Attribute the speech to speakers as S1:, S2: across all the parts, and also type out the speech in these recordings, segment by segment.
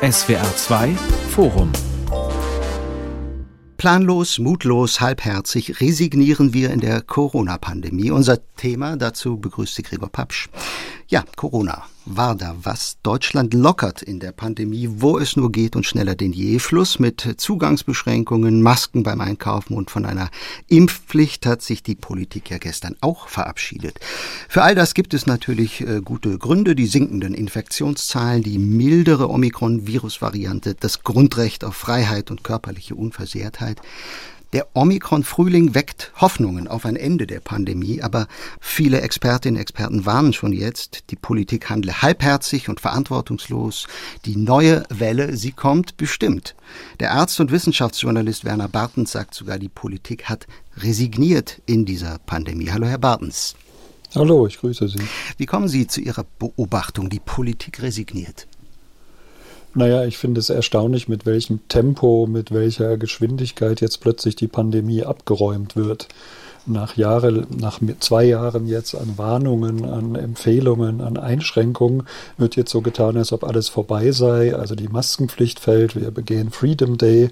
S1: SWR 2 Forum
S2: Planlos, mutlos, halbherzig resignieren wir in der Corona-Pandemie. Unser Thema dazu begrüßt Sie Gregor Papsch. Ja, Corona war da was. Deutschland lockert in der Pandemie, wo es nur geht und schneller denn je. Schluss mit Zugangsbeschränkungen, Masken beim Einkaufen und von einer Impfpflicht hat sich die Politik ja gestern auch verabschiedet. Für all das gibt es natürlich äh, gute Gründe. Die sinkenden Infektionszahlen, die mildere Omikron-Virus-Variante, das Grundrecht auf Freiheit und körperliche Unversehrtheit. Der Omikron-Frühling weckt Hoffnungen auf ein Ende der Pandemie, aber viele Expertinnen und Experten warnen schon jetzt, die Politik handle halbherzig und verantwortungslos. Die neue Welle, sie kommt bestimmt. Der Arzt und Wissenschaftsjournalist Werner Bartens sagt sogar, die Politik hat resigniert in dieser Pandemie. Hallo, Herr Bartens.
S3: Hallo, ich grüße Sie.
S2: Wie kommen Sie zu Ihrer Beobachtung, die Politik resigniert?
S3: Naja, ich finde es erstaunlich, mit welchem Tempo, mit welcher Geschwindigkeit jetzt plötzlich die Pandemie abgeräumt wird nach Jahre, nach zwei Jahren jetzt an Warnungen, an Empfehlungen, an Einschränkungen wird jetzt so getan, als ob alles vorbei sei. Also die Maskenpflicht fällt, wir begehen Freedom Day.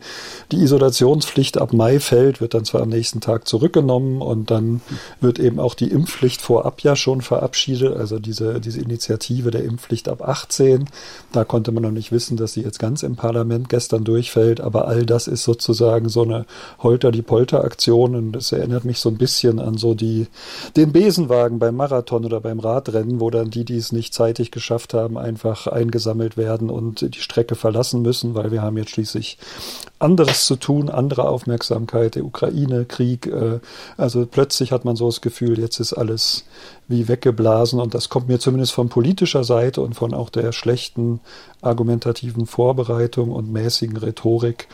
S3: Die Isolationspflicht ab Mai fällt, wird dann zwar am nächsten Tag zurückgenommen und dann wird eben auch die Impfpflicht vorab ja schon verabschiedet. Also diese, diese Initiative der Impfpflicht ab 18. Da konnte man noch nicht wissen, dass sie jetzt ganz im Parlament gestern durchfällt. Aber all das ist sozusagen so eine Holter-die-Polter-Aktion und das erinnert mich so ein bisschen bisschen an so die, den Besenwagen beim Marathon oder beim Radrennen, wo dann die, die es nicht zeitig geschafft haben, einfach eingesammelt werden und die Strecke verlassen müssen, weil wir haben jetzt schließlich anderes zu tun, andere Aufmerksamkeit, der Ukraine, Krieg. Äh, also plötzlich hat man so das Gefühl, jetzt ist alles wie weggeblasen und das kommt mir zumindest von politischer Seite und von auch der schlechten argumentativen Vorbereitung und mäßigen Rhetorik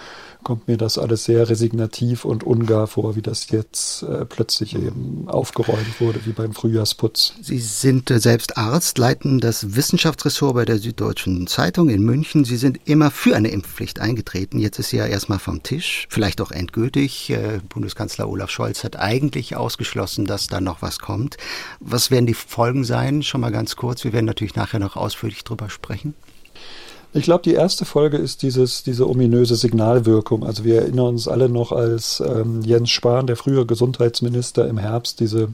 S3: kommt mir das alles sehr resignativ und ungar vor, wie das jetzt äh, plötzlich eben aufgeräumt wurde, wie beim Frühjahrsputz.
S2: Sie sind äh, selbst Arzt, leiten das Wissenschaftsressort bei der Süddeutschen Zeitung in München. Sie sind immer für eine Impfpflicht eingetreten. Jetzt ist sie ja erstmal vom Tisch, vielleicht auch endgültig. Äh, Bundeskanzler Olaf Scholz hat eigentlich ausgeschlossen, dass da noch was kommt. Was werden die Folgen sein? Schon mal ganz kurz. Wir werden natürlich nachher noch ausführlich drüber sprechen.
S3: Ich glaube, die erste Folge ist dieses, diese ominöse Signalwirkung. Also wir erinnern uns alle noch, als ähm, Jens Spahn, der frühere Gesundheitsminister, im Herbst diese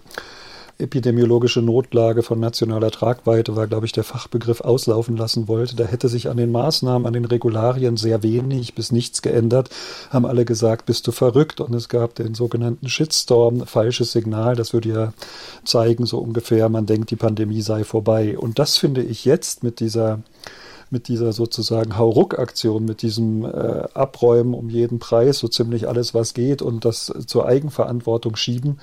S3: epidemiologische Notlage von nationaler Tragweite war, glaube ich, der Fachbegriff auslaufen lassen wollte. Da hätte sich an den Maßnahmen, an den Regularien sehr wenig bis nichts geändert. Haben alle gesagt, bist du verrückt? Und es gab den sogenannten Shitstorm, falsches Signal. Das würde ja zeigen, so ungefähr, man denkt, die Pandemie sei vorbei. Und das finde ich jetzt mit dieser mit dieser sozusagen Hauruck-Aktion, mit diesem äh, Abräumen um jeden Preis, so ziemlich alles, was geht und das zur Eigenverantwortung schieben,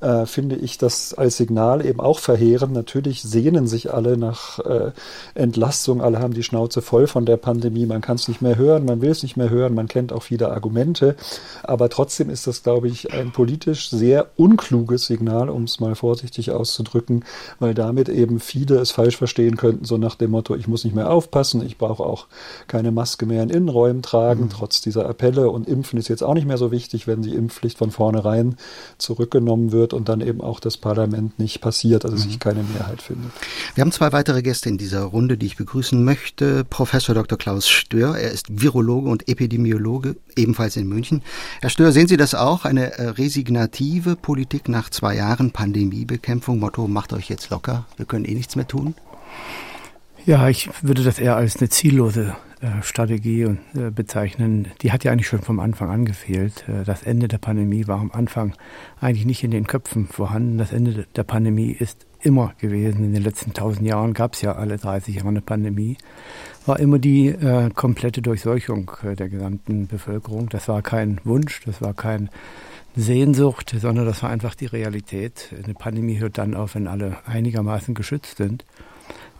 S3: äh, finde ich das als Signal eben auch verheerend. Natürlich sehnen sich alle nach äh, Entlastung, alle haben die Schnauze voll von der Pandemie, man kann es nicht mehr hören, man will es nicht mehr hören, man kennt auch viele Argumente, aber trotzdem ist das, glaube ich, ein politisch sehr unkluges Signal, um es mal vorsichtig auszudrücken, weil damit eben viele es falsch verstehen könnten, so nach dem Motto, ich muss nicht mehr aufpassen, ich brauche auch keine Maske mehr in Innenräumen tragen, mhm. trotz dieser Appelle. Und Impfen ist jetzt auch nicht mehr so wichtig, wenn die Impfpflicht von vornherein zurückgenommen wird wird und dann eben auch das Parlament nicht passiert, also sich mhm. keine Mehrheit findet.
S2: Wir haben zwei weitere Gäste in dieser Runde, die ich begrüßen möchte. Professor Dr. Klaus Stör, er ist Virologe und Epidemiologe, ebenfalls in München. Herr Stör, sehen Sie das auch? Eine äh, resignative Politik nach zwei Jahren Pandemiebekämpfung? Motto, macht euch jetzt locker, wir können eh nichts mehr tun?
S4: Ja, ich würde das eher als eine ziellose Strategie äh, bezeichnen. Die hat ja eigentlich schon vom Anfang an gefehlt. Äh, das Ende der Pandemie war am Anfang eigentlich nicht in den Köpfen vorhanden. Das Ende der Pandemie ist immer gewesen. In den letzten tausend Jahren gab es ja alle 30 Jahre eine Pandemie. War immer die äh, komplette Durchseuchung der gesamten Bevölkerung. Das war kein Wunsch, das war kein Sehnsucht, sondern das war einfach die Realität. Eine Pandemie hört dann auf, wenn alle einigermaßen geschützt sind.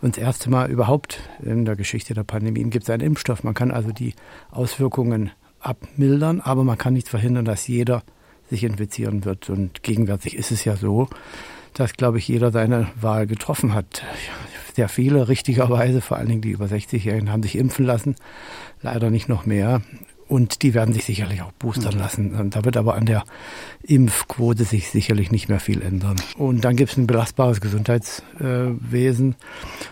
S4: Und das erste Mal überhaupt in der Geschichte der Pandemien gibt es einen Impfstoff. Man kann also die Auswirkungen abmildern, aber man kann nicht verhindern, dass jeder sich infizieren wird. Und gegenwärtig ist es ja so, dass, glaube ich, jeder seine Wahl getroffen hat. Sehr viele, richtigerweise, vor allen Dingen die über 60-Jährigen, haben sich impfen lassen. Leider nicht noch mehr. Und die werden sich sicherlich auch boostern mhm. lassen. Und da wird aber an der Impfquote sich sicherlich nicht mehr viel ändern. Und dann gibt es ein belastbares Gesundheitswesen.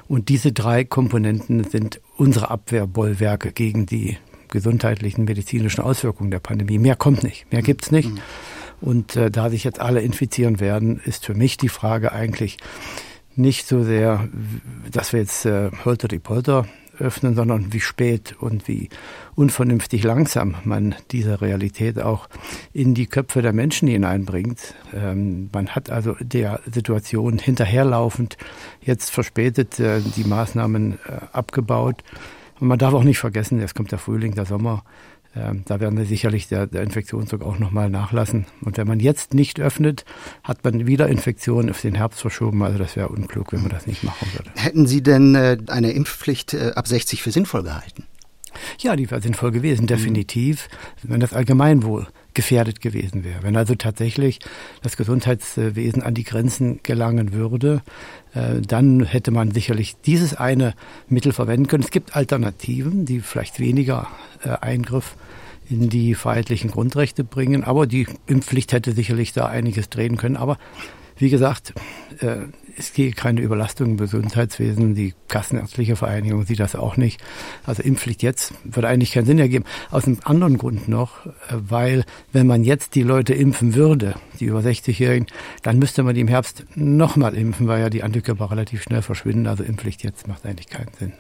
S4: Und diese drei Komponenten sind unsere Abwehrbollwerke gegen die gesundheitlichen, medizinischen Auswirkungen der Pandemie. Mehr kommt nicht, mehr gibt's nicht. Mhm. Und äh, da sich jetzt alle infizieren werden, ist für mich die Frage eigentlich nicht so sehr, dass wir jetzt äh, holter die Polter öffnen, sondern wie spät und wie unvernünftig langsam man diese Realität auch in die Köpfe der Menschen hineinbringt. Ähm, man hat also der Situation hinterherlaufend jetzt verspätet äh, die Maßnahmen äh, abgebaut. Und man darf auch nicht vergessen, jetzt kommt der Frühling, der Sommer. Ähm, da werden wir sicherlich der, der Infektionsdruck auch nochmal nachlassen. Und wenn man jetzt nicht öffnet, hat man wieder Infektionen auf den Herbst verschoben. Also das wäre unklug, wenn man das nicht machen würde.
S2: Hätten Sie denn äh, eine Impfpflicht äh, ab 60 für sinnvoll gehalten?
S4: Ja, die wäre sinnvoll gewesen, definitiv, mhm. wenn das Allgemeinwohl gefährdet gewesen wäre. Wenn also tatsächlich das Gesundheitswesen an die Grenzen gelangen würde, äh, dann hätte man sicherlich dieses eine Mittel verwenden können. Es gibt Alternativen, die vielleicht weniger Eingriff in die freiheitlichen Grundrechte bringen, aber die Impfpflicht hätte sicherlich da einiges drehen können. Aber wie gesagt, äh, es geht keine Überlastung im Gesundheitswesen. Die Kassenärztliche Vereinigung sieht das auch nicht. Also Impfpflicht jetzt würde eigentlich keinen Sinn ergeben. Aus einem anderen Grund noch, äh, weil wenn man jetzt die Leute impfen würde, die über 60-Jährigen, dann müsste man die im Herbst nochmal impfen, weil ja die Antikörper relativ schnell verschwinden. Also Impfpflicht jetzt macht eigentlich keinen Sinn.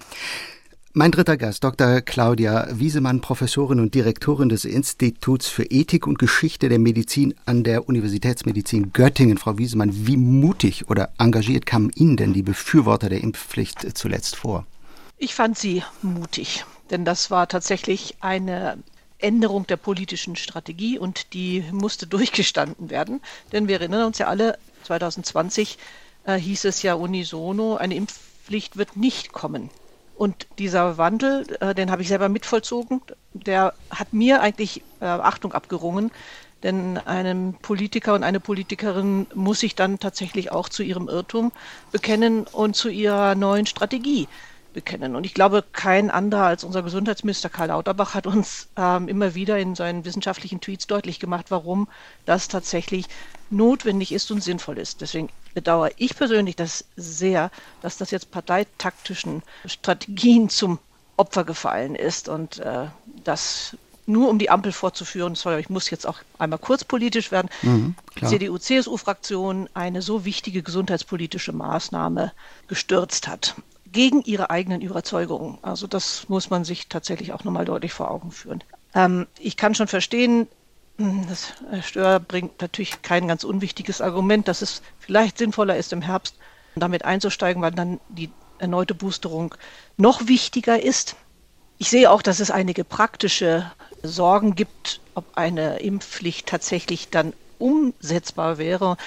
S2: Mein dritter Gast, Dr. Claudia Wiesemann, Professorin und Direktorin des Instituts für Ethik und Geschichte der Medizin an der Universitätsmedizin Göttingen. Frau Wiesemann, wie mutig oder engagiert kamen Ihnen denn die Befürworter der Impfpflicht zuletzt vor?
S5: Ich fand sie mutig, denn das war tatsächlich eine Änderung der politischen Strategie und die musste durchgestanden werden. Denn wir erinnern uns ja alle, 2020 äh, hieß es ja unisono, eine Impfpflicht wird nicht kommen. Und dieser Wandel, äh, den habe ich selber mitvollzogen, der hat mir eigentlich äh, Achtung abgerungen. Denn einem Politiker und eine Politikerin muss sich dann tatsächlich auch zu ihrem Irrtum bekennen und zu ihrer neuen Strategie bekennen. Und ich glaube, kein anderer als unser Gesundheitsminister Karl Lauterbach hat uns ähm, immer wieder in seinen wissenschaftlichen Tweets deutlich gemacht, warum das tatsächlich notwendig ist und sinnvoll ist. Deswegen bedauere ich persönlich das sehr, dass das jetzt parteitaktischen Strategien zum Opfer gefallen ist und äh, das nur um die Ampel vorzuführen, sorry, ich muss jetzt auch einmal kurz politisch werden, mhm, CDU-CSU-Fraktion eine so wichtige gesundheitspolitische Maßnahme gestürzt hat. Gegen ihre eigenen Überzeugungen. Also das muss man sich tatsächlich auch nochmal deutlich vor Augen führen. Ähm, ich kann schon verstehen, das Stör bringt natürlich kein ganz unwichtiges Argument, dass es vielleicht sinnvoller ist, im Herbst damit einzusteigen, weil dann die erneute Boosterung noch wichtiger ist. Ich sehe auch, dass es einige praktische Sorgen gibt, ob eine Impfpflicht tatsächlich dann umsetzbar wäre.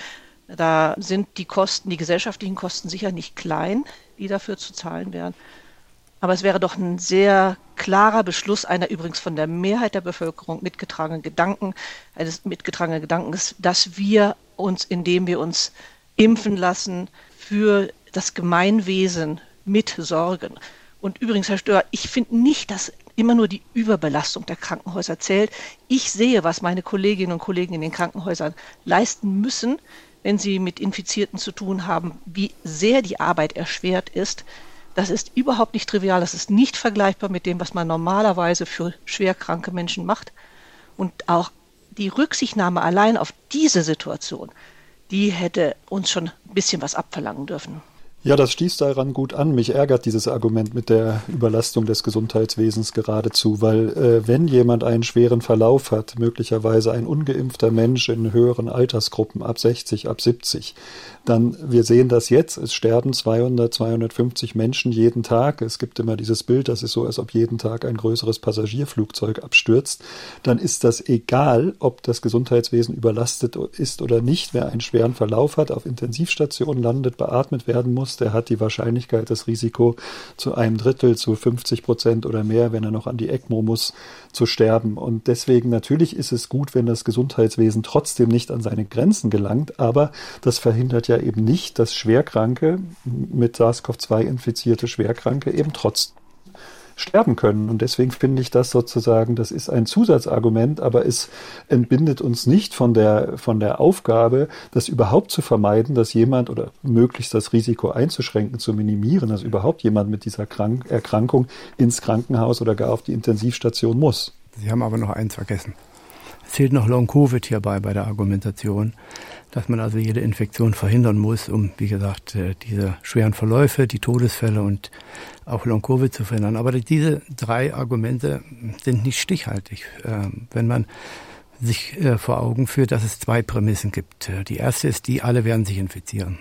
S5: Da sind die Kosten, die gesellschaftlichen Kosten sicher nicht klein, die dafür zu zahlen wären. Aber es wäre doch ein sehr klarer Beschluss einer übrigens von der Mehrheit der Bevölkerung mitgetragenen Gedanken, eines mitgetragenen Gedankens, dass wir uns, indem wir uns impfen lassen, für das Gemeinwesen mitsorgen. Und übrigens, Herr Stör, ich finde nicht, dass immer nur die Überbelastung der Krankenhäuser zählt. Ich sehe, was meine Kolleginnen und Kollegen in den Krankenhäusern leisten müssen, wenn sie mit Infizierten zu tun haben, wie sehr die Arbeit erschwert ist. Das ist überhaupt nicht trivial. Das ist nicht vergleichbar mit dem, was man normalerweise für schwerkranke Menschen macht. Und auch die Rücksichtnahme allein auf diese Situation, die hätte uns schon ein bisschen was abverlangen dürfen.
S3: Ja, das stieß daran gut an. Mich ärgert dieses Argument mit der Überlastung des Gesundheitswesens geradezu, weil äh, wenn jemand einen schweren Verlauf hat, möglicherweise ein ungeimpfter Mensch in höheren Altersgruppen ab 60, ab 70, dann, wir sehen das jetzt, es sterben 200, 250 Menschen jeden Tag. Es gibt immer dieses Bild, das ist so, als ob jeden Tag ein größeres Passagierflugzeug abstürzt. Dann ist das egal, ob das Gesundheitswesen überlastet ist oder nicht. Wer einen schweren Verlauf hat, auf Intensivstationen landet, beatmet werden muss, der hat die Wahrscheinlichkeit, das Risiko zu einem Drittel, zu 50 Prozent oder mehr, wenn er noch an die ECMO muss, zu sterben. Und deswegen natürlich ist es gut, wenn das Gesundheitswesen trotzdem nicht an seine Grenzen gelangt, aber das verhindert ja eben nicht, dass Schwerkranke, mit SARS-CoV-2 infizierte Schwerkranke eben trotzdem sterben können. Und deswegen finde ich das sozusagen, das ist ein Zusatzargument, aber es entbindet uns nicht von der, von der Aufgabe, das überhaupt zu vermeiden, dass jemand oder möglichst das Risiko einzuschränken, zu minimieren, dass überhaupt jemand mit dieser Krank Erkrankung ins Krankenhaus oder gar auf die Intensivstation muss.
S4: Sie haben aber noch eins vergessen. Zählt noch Long-Covid hierbei bei der Argumentation dass man also jede Infektion verhindern muss, um, wie gesagt, äh, diese schweren Verläufe, die Todesfälle und auch Long-Covid zu verhindern. Aber diese drei Argumente sind nicht stichhaltig. Ähm, wenn man sich äh, vor Augen führt, dass es zwei Prämissen gibt. Äh, die erste ist die, alle werden sich infizieren.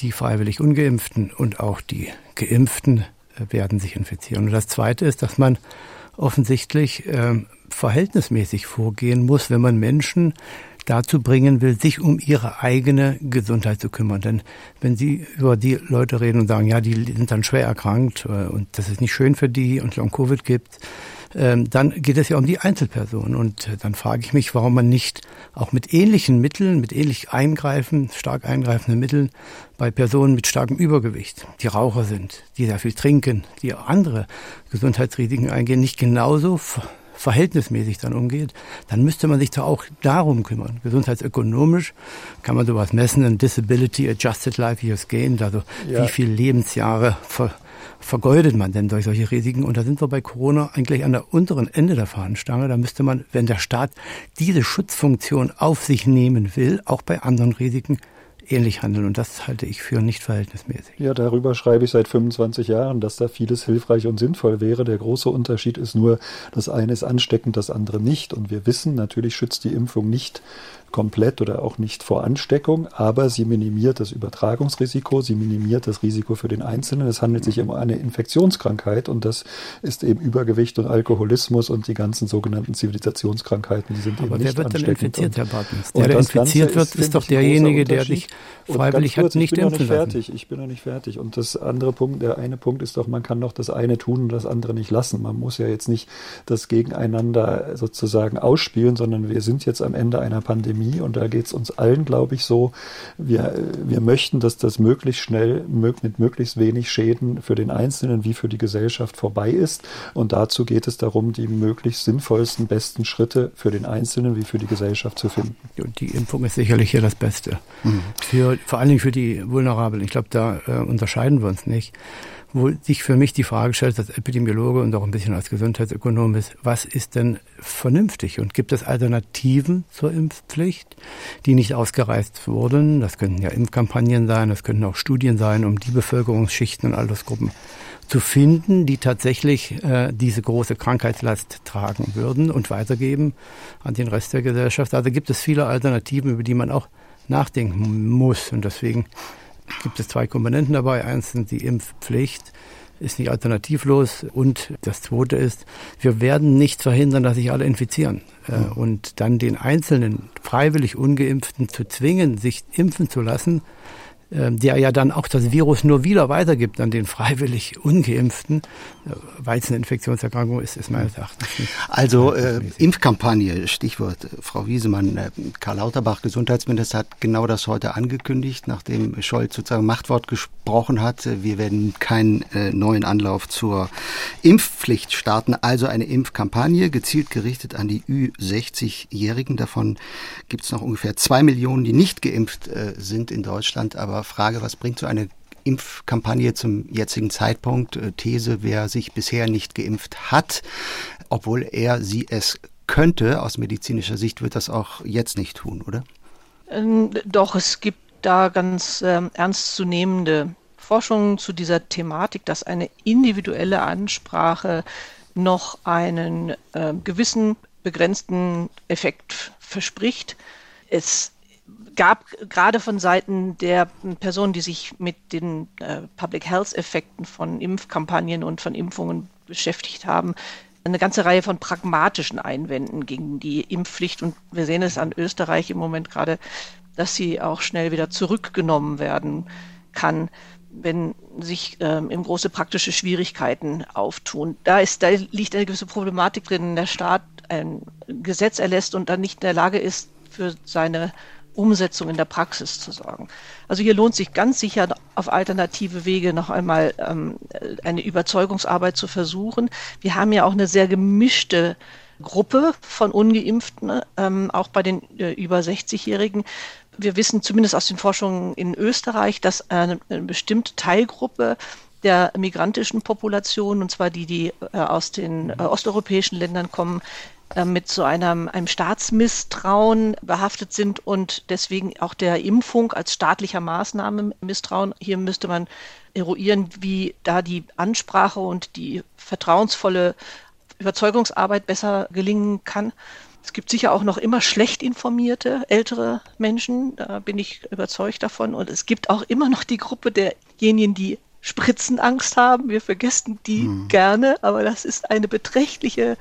S4: Die freiwillig ungeimpften und auch die geimpften werden sich infizieren. Und das zweite ist, dass man offensichtlich ähm, verhältnismäßig vorgehen muss, wenn man Menschen dazu bringen will, sich um ihre eigene Gesundheit zu kümmern. Denn wenn Sie über die Leute reden und sagen, ja, die sind dann schwer erkrankt äh, und das ist nicht schön für die und Long-Covid gibt, ähm, dann geht es ja um die Einzelperson. Und äh, dann frage ich mich, warum man nicht auch mit ähnlichen Mitteln, mit ähnlich eingreifen, stark eingreifenden Mitteln bei Personen mit starkem Übergewicht, die Raucher sind, die sehr viel trinken, die andere Gesundheitsrisiken eingehen, nicht genauso verhältnismäßig dann umgeht, dann müsste man sich da auch darum kümmern. Gesundheitsökonomisch kann man sowas messen, ein Disability Adjusted Life Years Gain, also ja. wie viele Lebensjahre ver vergeudet man denn durch solche Risiken? Und da sind wir bei Corona eigentlich an der unteren Ende der Fahnenstange. Da müsste man, wenn der Staat diese Schutzfunktion auf sich nehmen will, auch bei anderen Risiken ähnlich handeln. Und das halte ich für nicht verhältnismäßig.
S3: Ja, darüber schreibe ich seit 25 Jahren, dass da vieles hilfreich und sinnvoll wäre. Der große Unterschied ist nur, das eine ist ansteckend, das andere nicht. Und wir wissen, natürlich schützt die Impfung nicht komplett oder auch nicht vor Ansteckung, aber sie minimiert das Übertragungsrisiko, sie minimiert das Risiko für den Einzelnen. Es handelt sich um eine Infektionskrankheit und das ist eben Übergewicht und Alkoholismus und die ganzen sogenannten Zivilisationskrankheiten, die sind aber eben nicht wer wird denn
S4: infiziert, Herr Bartens? Der, der infiziert wird, ist, doch derjenige, der sich freiwillig kurz, hat nicht
S3: impfen nicht fertig. Ich bin noch nicht fertig. Und das andere Punkt, der eine Punkt ist doch, man kann doch das eine tun und das andere nicht lassen. Man muss ja jetzt nicht das gegeneinander sozusagen ausspielen, sondern wir sind jetzt am Ende einer Pandemie Pandemie und da geht es uns allen, glaube ich, so. Wir, wir möchten, dass das möglichst schnell mit möglichst wenig Schäden für den Einzelnen wie für die Gesellschaft vorbei ist. Und dazu geht es darum, die möglichst sinnvollsten, besten Schritte für den Einzelnen wie für die Gesellschaft zu finden.
S4: Und die Impfung ist sicherlich hier das Beste. Mhm. Für, vor allen Dingen für die Vulnerablen. Ich glaube, da äh, unterscheiden wir uns nicht wo sich für mich die Frage stellt, als Epidemiologe und auch ein bisschen als Gesundheitsökonom ist, was ist denn vernünftig? Und gibt es Alternativen zur Impfpflicht, die nicht ausgereizt wurden? Das könnten ja Impfkampagnen sein, das könnten auch Studien sein, um die Bevölkerungsschichten und Altersgruppen zu finden, die tatsächlich äh, diese große Krankheitslast tragen würden und weitergeben an den Rest der Gesellschaft. Also gibt es viele Alternativen, über die man auch nachdenken muss. Und deswegen gibt es zwei Komponenten dabei. Eins sind die Impfpflicht, ist nicht alternativlos. Und das zweite ist, wir werden nicht verhindern, dass sich alle infizieren. Äh, und dann den einzelnen freiwillig ungeimpften zu zwingen, sich impfen zu lassen, der ja dann auch das Virus nur wieder weitergibt an den freiwillig Ungeimpften, äh, weil es eine Infektionserkrankung ist, ist meines Erachtens.
S2: Also äh, Impfkampagne, Stichwort Frau Wiesemann. Äh, Karl Lauterbach, Gesundheitsminister, hat genau das heute angekündigt, nachdem Scholz sozusagen Machtwort gesprochen hat. Wir werden keinen äh, neuen Anlauf zur Impfpflicht starten, also eine Impfkampagne, gezielt gerichtet an die Ü60-Jährigen. Davon gibt es noch ungefähr zwei Millionen, die nicht geimpft äh, sind in Deutschland, aber Frage, was bringt so eine Impfkampagne zum jetzigen Zeitpunkt? Äh, These, wer sich bisher nicht geimpft hat, obwohl er sie es könnte, aus medizinischer Sicht wird das auch jetzt nicht tun, oder?
S5: Ähm, doch, es gibt da ganz ähm, ernstzunehmende Forschungen zu dieser Thematik, dass eine individuelle Ansprache noch einen äh, gewissen begrenzten Effekt verspricht. Es gab gerade von Seiten der Personen, die sich mit den äh, Public Health Effekten von Impfkampagnen und von Impfungen beschäftigt haben, eine ganze Reihe von pragmatischen Einwänden gegen die Impfpflicht. Und wir sehen es an Österreich im Moment gerade, dass sie auch schnell wieder zurückgenommen werden kann, wenn sich ähm, im große praktische Schwierigkeiten auftun. Da, ist, da liegt eine gewisse Problematik drin, wenn der Staat ein Gesetz erlässt und dann nicht in der Lage ist, für seine Umsetzung in der Praxis zu sorgen. Also hier lohnt sich ganz sicher auf alternative Wege noch einmal ähm, eine Überzeugungsarbeit zu versuchen. Wir haben ja auch eine sehr gemischte Gruppe von ungeimpften, ähm, auch bei den äh, über 60-Jährigen. Wir wissen zumindest aus den Forschungen in Österreich, dass eine, eine bestimmte Teilgruppe der migrantischen Population, und zwar die, die äh, aus den äh, osteuropäischen Ländern kommen, mit so einem, einem Staatsmisstrauen behaftet sind und deswegen auch der Impfung als staatlicher Maßnahme misstrauen. Hier müsste man eruieren, wie da die Ansprache und die vertrauensvolle Überzeugungsarbeit besser gelingen kann. Es gibt sicher auch noch immer schlecht informierte ältere Menschen, da bin ich überzeugt davon. Und es gibt auch immer noch die Gruppe derjenigen, die Spritzenangst haben. Wir vergessen die hm. gerne, aber das ist eine beträchtliche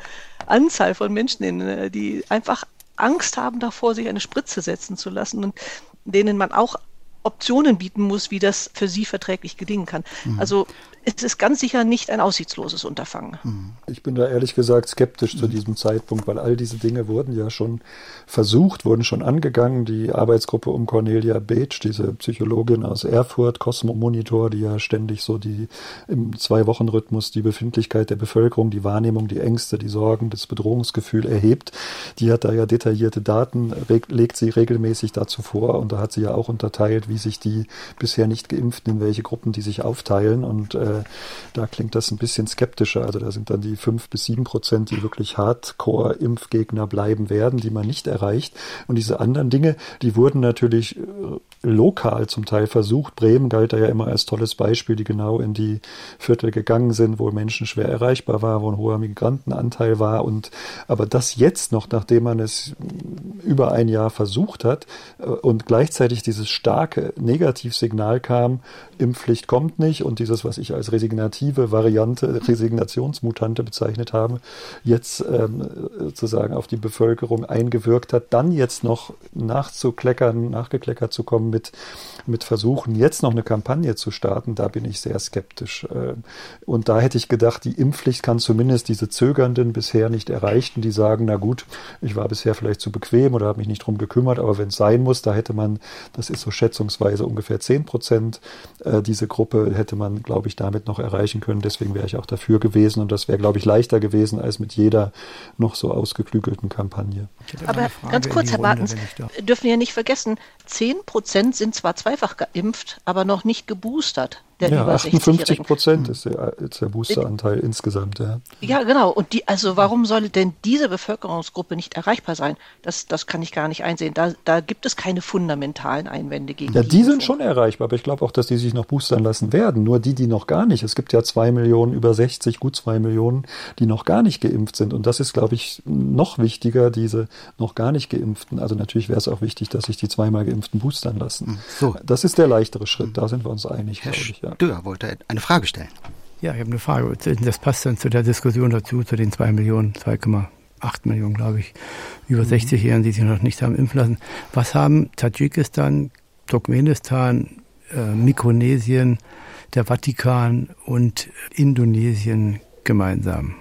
S5: Anzahl von Menschen, äh, die einfach Angst haben davor, sich eine Spritze setzen zu lassen und denen man auch Optionen bieten muss, wie das für sie verträglich gelingen kann. Mhm. Also es ist ganz sicher nicht ein aussichtsloses Unterfangen.
S3: Mhm. Ich bin da ehrlich gesagt skeptisch zu diesem Zeitpunkt, weil all diese Dinge wurden ja schon versucht, wurden schon angegangen. Die Arbeitsgruppe um Cornelia Beetsch, diese Psychologin aus Erfurt, Cosmo Monitor, die ja ständig so die im Zwei-Wochen-Rhythmus die Befindlichkeit der Bevölkerung, die Wahrnehmung, die Ängste, die Sorgen, das Bedrohungsgefühl erhebt. Die hat da ja detaillierte Daten, legt sie regelmäßig dazu vor und da hat sie ja auch unterteilt, wie sich die bisher nicht geimpften, in welche Gruppen die sich aufteilen. Und äh, da klingt das ein bisschen skeptischer. Also da sind dann die fünf bis sieben Prozent, die wirklich Hardcore-Impfgegner bleiben werden, die man nicht erreicht. Und diese anderen Dinge, die wurden natürlich äh, lokal zum Teil versucht. Bremen galt da ja immer als tolles Beispiel, die genau in die Viertel gegangen sind, wo Menschen schwer erreichbar waren, wo ein hoher Migrantenanteil war. Und aber das jetzt noch, nachdem man es über ein Jahr versucht hat äh, und gleichzeitig dieses starke Negativsignal kam, Impfpflicht kommt nicht und dieses, was ich als resignative Variante, Resignationsmutante bezeichnet habe, jetzt ähm, sozusagen auf die Bevölkerung eingewirkt hat, dann jetzt noch nachzukleckern, nachgekleckert zu kommen mit, mit Versuchen, jetzt noch eine Kampagne zu starten, da bin ich sehr skeptisch. Ähm, und da hätte ich gedacht, die Impfpflicht kann zumindest diese Zögernden bisher nicht erreichen, die sagen, na gut, ich war bisher vielleicht zu bequem oder habe mich nicht drum gekümmert, aber wenn es sein muss, da hätte man, das ist so schätzungsweise ungefähr 10 Prozent, äh, diese Gruppe hätte man, glaube ich, damit noch erreichen können. Deswegen wäre ich auch dafür gewesen und das wäre, glaube ich, leichter gewesen als mit jeder noch so ausgeklügelten Kampagne.
S5: Aber ganz kurz, Herr Bartens, dürfen wir nicht vergessen, 10 Prozent sind zwar zweifach geimpft, aber noch nicht geboostert
S3: der ja, über 58 Prozent ist der, ist der Boosteranteil in, insgesamt. Ja.
S5: ja, genau. Und die, also warum soll denn diese Bevölkerungsgruppe nicht erreichbar sein? Das, das kann ich gar nicht einsehen. Da, da gibt es keine fundamentalen Einwände gegen.
S3: Ja, die, die sind schon erreichbar, aber ich glaube auch, dass die sich noch boostern lassen werden. Nur die, die noch gar nicht. Es gibt ja zwei Millionen über 60, gut zwei Millionen, die noch gar nicht geimpft sind. Und das ist, glaube ich, noch wichtiger, diese noch gar nicht geimpften. Also natürlich wäre es auch wichtig, dass sich die zweimal geimpften boostern lassen. So. Das ist der leichtere Schritt. Da sind wir uns einig,
S2: glaube ich. Ja. Dürr wollte eine Frage stellen.
S4: Ja, ich habe eine Frage. Das passt dann zu der Diskussion dazu, zu den 2 Millionen, 2,8 Millionen, glaube ich, über 60-Jährigen, mhm. die sich noch nicht haben impfen lassen. Was haben Tadschikistan, Turkmenistan, äh, Mikronesien, der Vatikan und Indonesien gemeinsam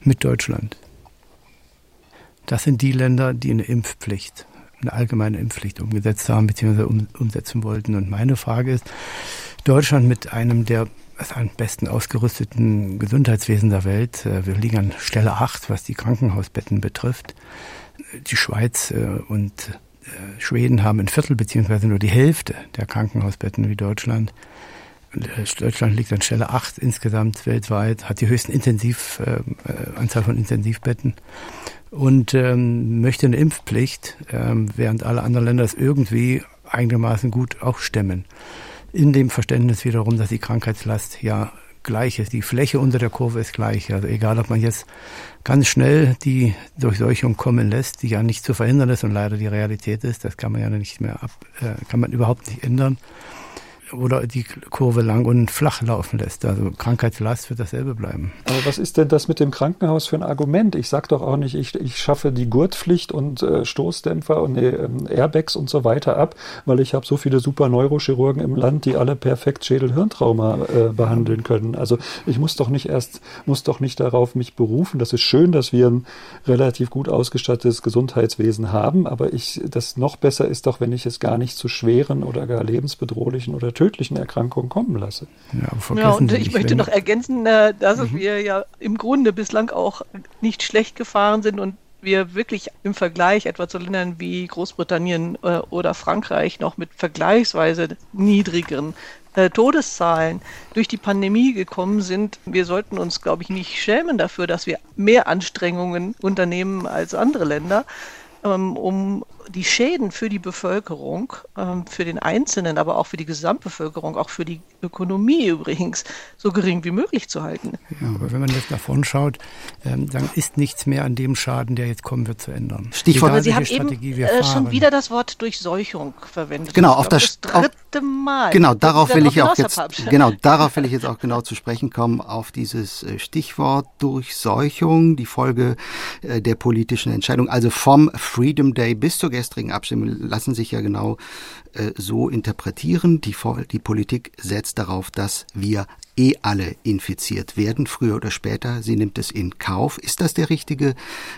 S4: mit Deutschland? Das sind die Länder, die eine Impfpflicht eine allgemeine Impfpflicht umgesetzt haben bzw. Um, umsetzen wollten. Und meine Frage ist, Deutschland mit einem der am besten ausgerüsteten Gesundheitswesen der Welt, äh, wir liegen an Stelle 8, was die Krankenhausbetten betrifft. Die Schweiz äh, und äh, Schweden haben ein Viertel beziehungsweise nur die Hälfte der Krankenhausbetten wie Deutschland. Deutschland liegt an Stelle 8 insgesamt weltweit, hat die höchsten Intensiv, äh, Anzahl von Intensivbetten und ähm, möchte eine Impfpflicht, ähm, während alle anderen Länder es irgendwie einigermaßen gut auch stemmen. In dem Verständnis wiederum, dass die Krankheitslast ja gleich ist. Die Fläche unter der Kurve ist gleich. Also egal, ob man jetzt ganz schnell die Durchseuchung kommen lässt, die ja nicht zu verhindern ist und leider die Realität ist, das kann man ja nicht mehr ab, äh, kann man überhaupt nicht ändern. Oder die Kurve lang und flach laufen lässt. Also Krankheitslast wird dasselbe bleiben.
S3: Aber was ist denn das mit dem Krankenhaus für ein Argument? Ich sage doch auch nicht, ich, ich schaffe die Gurtpflicht und äh, Stoßdämpfer und äh, Airbags und so weiter ab, weil ich habe so viele super Neurochirurgen im Land, die alle perfekt Schädel-Hirntrauma äh, behandeln können. Also ich muss doch nicht erst, muss doch nicht darauf mich berufen. Das ist schön, dass wir ein relativ gut ausgestattetes Gesundheitswesen haben, aber ich, das noch besser ist doch, wenn ich es gar nicht zu schweren oder gar lebensbedrohlichen oder tödlichen Erkrankungen kommen lasse.
S5: Ja, ja und ich möchte noch ergänzen, äh, dass mhm. wir ja im Grunde bislang auch nicht schlecht gefahren sind und wir wirklich im Vergleich etwa zu Ländern wie Großbritannien äh, oder Frankreich noch mit vergleichsweise niedrigeren äh, Todeszahlen durch die Pandemie gekommen sind. Wir sollten uns, glaube ich, nicht schämen dafür, dass wir mehr Anstrengungen unternehmen als andere Länder. Ähm, um die Schäden für die Bevölkerung, ähm, für den Einzelnen, aber auch für die Gesamtbevölkerung, auch für die Ökonomie übrigens, so gering wie möglich zu halten.
S4: Ja, aber wenn man jetzt davon schaut, ähm, dann ist nichts mehr an dem Schaden, der jetzt kommen wird, zu ändern.
S5: Stichwort. Egal, Sie haben Strategie eben äh, schon wieder das Wort Durchseuchung verwendet.
S2: Genau, auf das, das dritte Mal. Genau, darauf will ich auch jetzt, genau, darauf will ich jetzt auch genau zu sprechen kommen, auf dieses äh, Stichwort Durchseuchung, die Folge äh, der politischen Entscheidung, also vom Freedom Day bis zur gestrigen Abstimmung lassen sich ja genau äh, so interpretieren. Die, die Politik setzt darauf, dass wir eh alle infiziert werden, früher oder später. Sie nimmt es in Kauf. Ist das der richtige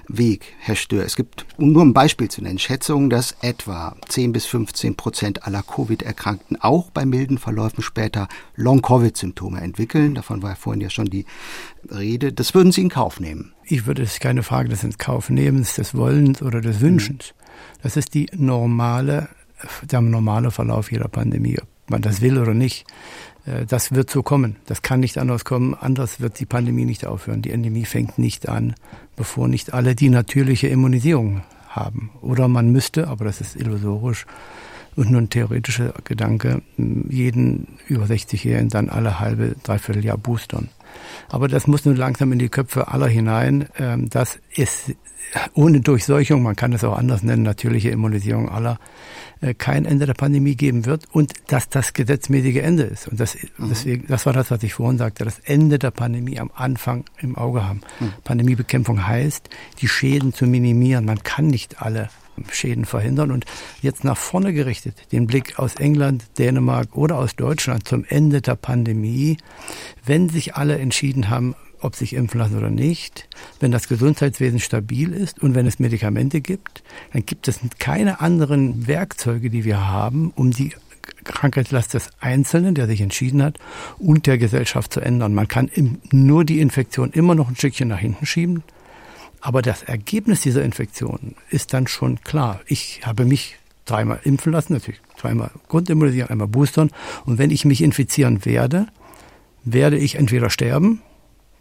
S2: Weg, Herr Stör? Es gibt, um nur ein Beispiel zu nennen, Schätzungen, dass etwa 10 bis 15 Prozent aller Covid-Erkrankten auch bei milden Verläufen später Long-Covid-Symptome entwickeln. Davon war ja vorhin ja schon die Rede. Das würden Sie in Kauf nehmen?
S4: Ich würde es keine Frage des in Kauf nehmens, des Wollens oder des Wünschens. Das ist die normale, der normale Verlauf jeder Pandemie, ob man das will oder nicht. Äh, das wird so kommen. Das kann nicht anders kommen. Anders wird die Pandemie nicht aufhören. Die Endemie fängt nicht an, bevor nicht alle die natürliche Immunisierung haben. Oder man müsste, aber das ist illusorisch und nur ein theoretischer Gedanke, jeden über 60-Jährigen dann alle halbe, dreiviertel Jahr boostern. Aber das muss nun langsam in die Köpfe aller hinein. Ähm, das ist ohne Durchseuchung, man kann es auch anders nennen, natürliche Immunisierung aller, äh, kein Ende der Pandemie geben wird und dass das gesetzmäßige Ende ist. Und das, mhm. deswegen, das war das, was ich vorhin sagte, das Ende der Pandemie am Anfang im Auge haben. Mhm. Pandemiebekämpfung heißt, die Schäden zu minimieren. Man kann nicht alle Schäden verhindern. Und jetzt nach vorne gerichtet, den Blick aus England, Dänemark oder aus Deutschland zum Ende der Pandemie, wenn sich alle entschieden haben, ob sich impfen lassen oder nicht, wenn das Gesundheitswesen stabil ist und wenn es Medikamente gibt, dann gibt es keine anderen Werkzeuge, die wir haben, um die Krankheitslast des Einzelnen, der sich entschieden hat, und der Gesellschaft zu ändern. Man kann nur die Infektion immer noch ein Stückchen nach hinten schieben, aber das Ergebnis dieser Infektion ist dann schon klar. Ich habe mich dreimal impfen lassen, natürlich zweimal Grundimmunisieren, einmal boostern. Und wenn ich mich infizieren werde, werde ich entweder sterben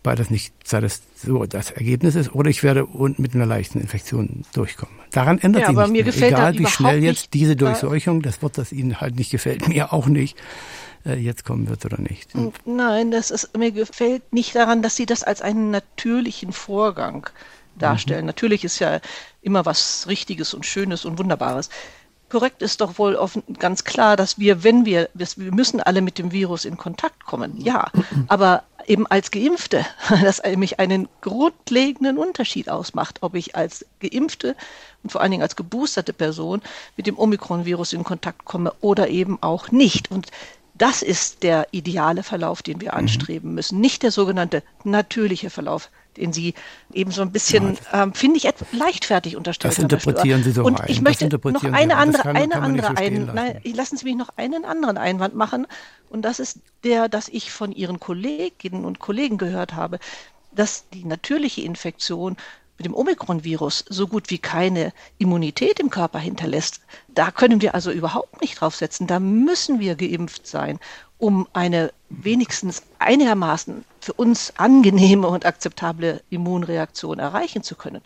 S4: weil das nicht sei das so das Ergebnis ist, oder ich werde mit einer leichten Infektion durchkommen. Daran ändert ja, sich aber nichts. Mir. Egal wie schnell jetzt diese Durchseuchung, das Wort, das Ihnen halt nicht gefällt, mir auch nicht, äh, jetzt kommen wird oder nicht.
S5: Nein, das ist, mir gefällt nicht daran, dass Sie das als einen natürlichen Vorgang darstellen. Mhm. Natürlich ist ja immer was Richtiges und Schönes und Wunderbares korrekt ist doch wohl offen, ganz klar, dass wir, wenn wir, wir müssen alle mit dem Virus in Kontakt kommen, ja, aber eben als Geimpfte, das nämlich einen grundlegenden Unterschied ausmacht, ob ich als Geimpfte und vor allen Dingen als geboosterte Person mit dem Omikron-Virus in Kontakt komme oder eben auch nicht. Und das ist der ideale Verlauf, den wir mhm. anstreben müssen, nicht der sogenannte natürliche Verlauf den Sie eben so ein bisschen, ja, ähm, finde ich, leichtfertig unterstellen.
S4: Das interpretieren Sie so
S5: Und
S4: ein.
S5: ich möchte noch eine andere, kann, eine kann andere so ein, nein, lassen Sie mich noch einen anderen Einwand machen. Und das ist der, dass ich von Ihren Kolleginnen und Kollegen gehört habe, dass die natürliche Infektion mit dem Omikron-Virus so gut wie keine Immunität im Körper hinterlässt. Da können wir also überhaupt nicht draufsetzen. Da müssen wir geimpft sein um eine wenigstens einigermaßen für uns angenehme und akzeptable Immunreaktion erreichen zu können.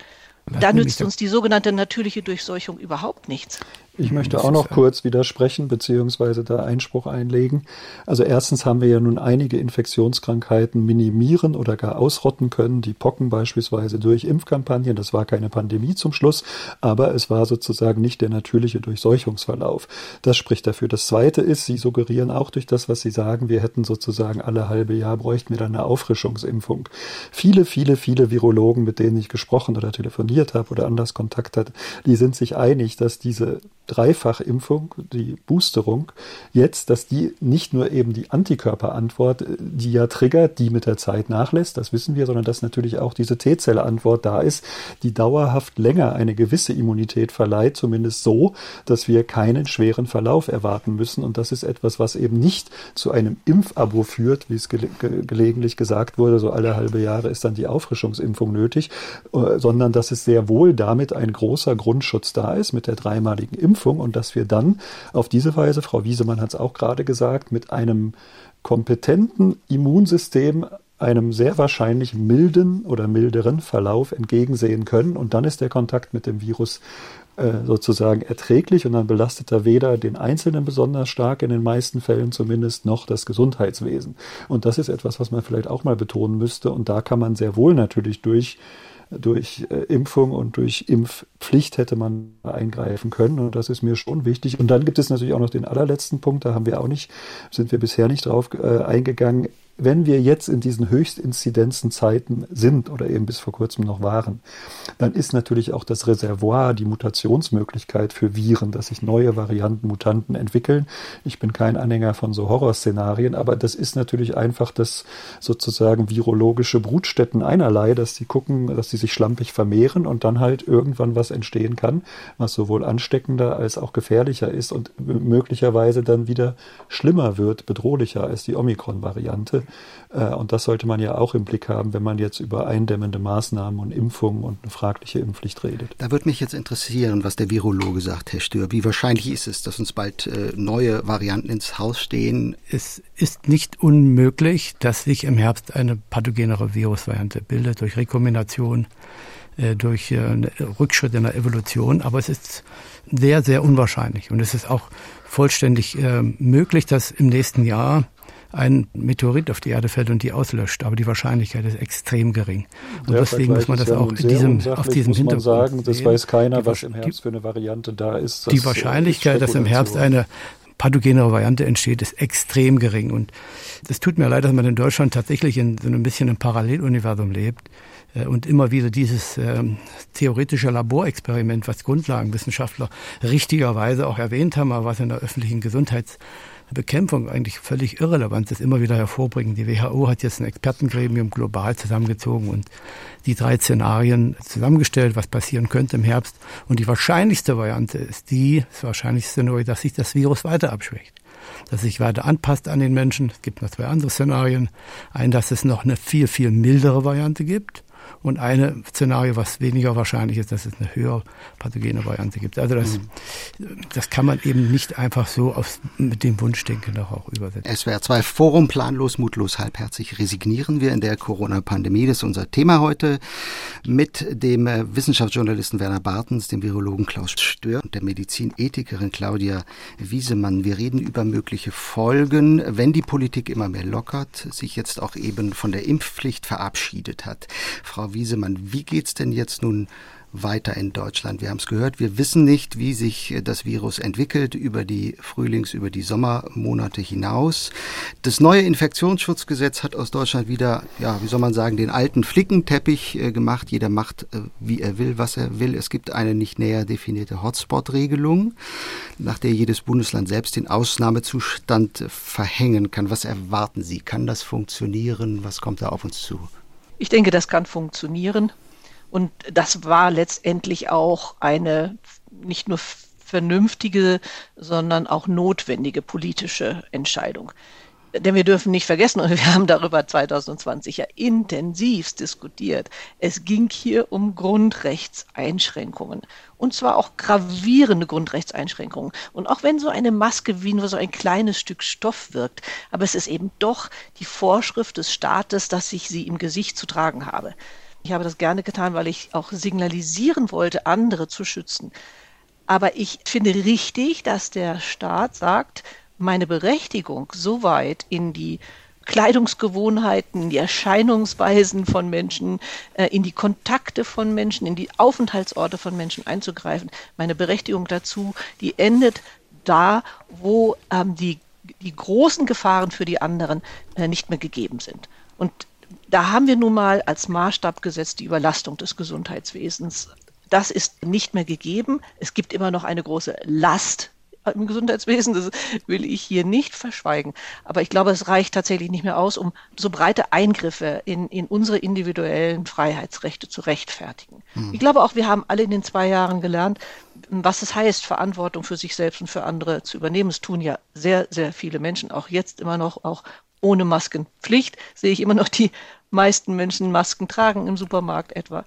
S5: Da nützt uns die sogenannte natürliche Durchseuchung überhaupt nichts.
S3: Ich möchte auch noch kurz widersprechen beziehungsweise da Einspruch einlegen. Also erstens haben wir ja nun einige Infektionskrankheiten minimieren oder gar ausrotten können, die Pocken beispielsweise durch Impfkampagnen. Das war keine Pandemie zum Schluss, aber es war sozusagen nicht der natürliche Durchseuchungsverlauf. Das spricht dafür. Das Zweite ist, Sie suggerieren auch durch das, was Sie sagen, wir hätten sozusagen alle halbe Jahr bräuchten wir dann eine Auffrischungsimpfung. Viele, viele, viele Virologen, mit denen ich gesprochen oder telefoniert habe oder anders Kontakt hatte, die sind sich einig, dass diese Dreifachimpfung, die Boosterung, jetzt, dass die nicht nur eben die Antikörperantwort, äh, die ja triggert, die mit der Zeit nachlässt, das wissen wir, sondern dass natürlich auch diese T-Zelle-Antwort da ist, die dauerhaft länger eine gewisse Immunität verleiht, zumindest so, dass wir keinen schweren Verlauf erwarten müssen. Und das ist etwas, was eben nicht zu einem Impfabo führt, wie es ge ge gelegentlich gesagt wurde, so alle halbe Jahre ist dann die Auffrischungsimpfung nötig, äh, sondern dass es sehr wohl damit ein großer Grundschutz da ist mit der dreimaligen Impfung Impfung und dass wir dann auf diese Weise, Frau Wiesemann hat es auch gerade gesagt, mit einem kompetenten Immunsystem einem sehr wahrscheinlich milden oder milderen Verlauf entgegensehen können. Und dann ist der Kontakt mit dem Virus äh, sozusagen erträglich und dann belastet er weder den Einzelnen besonders stark, in den meisten Fällen zumindest, noch das Gesundheitswesen. Und das ist etwas, was man vielleicht auch mal betonen müsste. Und da kann man sehr wohl natürlich durch durch äh, Impfung und durch Impfpflicht hätte man eingreifen können. Und das ist mir schon wichtig. Und dann gibt es natürlich auch noch den allerletzten Punkt, da haben wir auch nicht, sind wir bisher nicht drauf äh, eingegangen wenn wir jetzt in diesen Höchstinzidenzenzeiten sind oder eben bis vor kurzem noch waren, dann ist natürlich auch das Reservoir, die Mutationsmöglichkeit für Viren, dass sich neue Varianten, Mutanten entwickeln. Ich bin kein Anhänger von so Horrorszenarien, aber das ist natürlich einfach das sozusagen virologische Brutstätten einerlei, dass sie gucken, dass sie sich schlampig vermehren und dann halt irgendwann was entstehen kann, was sowohl ansteckender als auch gefährlicher ist und möglicherweise dann wieder schlimmer wird, bedrohlicher als die Omikron-Variante. Äh, und das sollte man ja auch im Blick haben, wenn man jetzt über eindämmende Maßnahmen und Impfungen und eine fragliche Impfpflicht redet.
S2: Da würde mich jetzt interessieren, was der Virologe sagt, Herr Stör. Wie wahrscheinlich ist es, dass uns bald äh, neue Varianten ins Haus stehen?
S4: Es ist nicht unmöglich, dass sich im Herbst eine pathogenere Virusvariante bildet durch Rekombination äh, durch Rückschritt in der Evolution, aber es ist sehr, sehr unwahrscheinlich. Und es ist auch vollständig möglich, dass im nächsten Jahr ein Meteorit auf die Erde fällt und die auslöscht. Aber die Wahrscheinlichkeit ist extrem gering. Und ja, deswegen muss man das ja auch in diesem, auf diesem muss Hintergrund
S3: man sagen, das weiß keiner, die, was im Herbst für eine Variante da ist.
S4: die Wahrscheinlichkeit, dass im Herbst eine pathogenere Variante entsteht, ist extrem gering. Und es tut mir leid, dass man in Deutschland tatsächlich in so ein bisschen im Paralleluniversum lebt äh, und immer wieder dieses äh, theoretische Laborexperiment, was Grundlagenwissenschaftler richtigerweise auch erwähnt haben, aber was in der öffentlichen Gesundheits Bekämpfung eigentlich völlig irrelevant ist, immer wieder hervorbringen. Die WHO hat jetzt ein Expertengremium global zusammengezogen und die drei Szenarien zusammengestellt, was passieren könnte im Herbst. Und die wahrscheinlichste Variante ist die, das wahrscheinlichste Szenario, dass sich das Virus weiter abschwächt. Dass sich weiter anpasst an den Menschen. Es gibt noch zwei andere Szenarien. Ein, dass es noch eine viel, viel mildere Variante gibt und ein Szenario, was weniger wahrscheinlich ist, dass es eine höher pathogene Variante gibt. Also das, das kann man eben nicht einfach so aufs, mit dem Wunschdenken auch übersetzen.
S2: SWR 2 Forum planlos, mutlos, halbherzig resignieren wir in der Corona-Pandemie. Das ist unser Thema heute mit dem äh, Wissenschaftsjournalisten Werner Bartens, dem Virologen Klaus Stör und der Medizinethikerin Claudia Wiesemann. Wir reden über mögliche Folgen, wenn die Politik immer mehr lockert, sich jetzt auch eben von der Impfpflicht verabschiedet hat. Frau Wiesemann, wie geht's denn jetzt nun weiter in Deutschland? Wir haben es gehört, wir wissen nicht, wie sich das Virus entwickelt über die Frühlings-, über die Sommermonate hinaus. Das neue Infektionsschutzgesetz hat aus Deutschland wieder, ja, wie soll man sagen, den alten Flickenteppich äh, gemacht. Jeder macht, äh, wie er will, was er will. Es gibt eine nicht näher definierte Hotspot-Regelung, nach der jedes Bundesland selbst den Ausnahmezustand verhängen kann. Was erwarten Sie? Kann das funktionieren? Was kommt da auf uns zu?
S5: Ich denke, das kann funktionieren. Und das war letztendlich auch eine nicht nur vernünftige, sondern auch notwendige politische Entscheidung. Denn wir dürfen nicht vergessen, und wir haben darüber 2020 ja intensivst diskutiert, es ging hier um Grundrechtseinschränkungen. Und zwar auch gravierende Grundrechtseinschränkungen. Und auch wenn so eine Maske wie nur so ein kleines Stück Stoff wirkt, aber es ist eben doch die Vorschrift des Staates, dass ich sie im Gesicht zu tragen habe. Ich habe das gerne getan, weil ich auch signalisieren wollte, andere zu schützen. Aber ich finde richtig, dass der Staat sagt, meine Berechtigung so weit in die Kleidungsgewohnheiten, die Erscheinungsweisen von Menschen, äh, in die Kontakte von Menschen, in die Aufenthaltsorte von Menschen einzugreifen. Meine Berechtigung dazu, die endet da, wo ähm, die, die großen Gefahren für die anderen äh, nicht mehr gegeben sind. Und da haben wir nun mal als Maßstab gesetzt die Überlastung des Gesundheitswesens. Das ist nicht mehr gegeben. Es gibt immer noch eine große Last im Gesundheitswesen, das will ich hier nicht verschweigen. Aber ich glaube, es reicht tatsächlich nicht mehr aus, um so breite Eingriffe in, in unsere individuellen Freiheitsrechte zu rechtfertigen. Hm. Ich glaube auch, wir haben alle in den zwei Jahren gelernt, was es heißt, Verantwortung für sich selbst und für andere zu übernehmen. Es tun ja sehr, sehr viele Menschen, auch jetzt immer noch, auch ohne Maskenpflicht, sehe ich immer noch die meisten Menschen Masken tragen im Supermarkt etwa.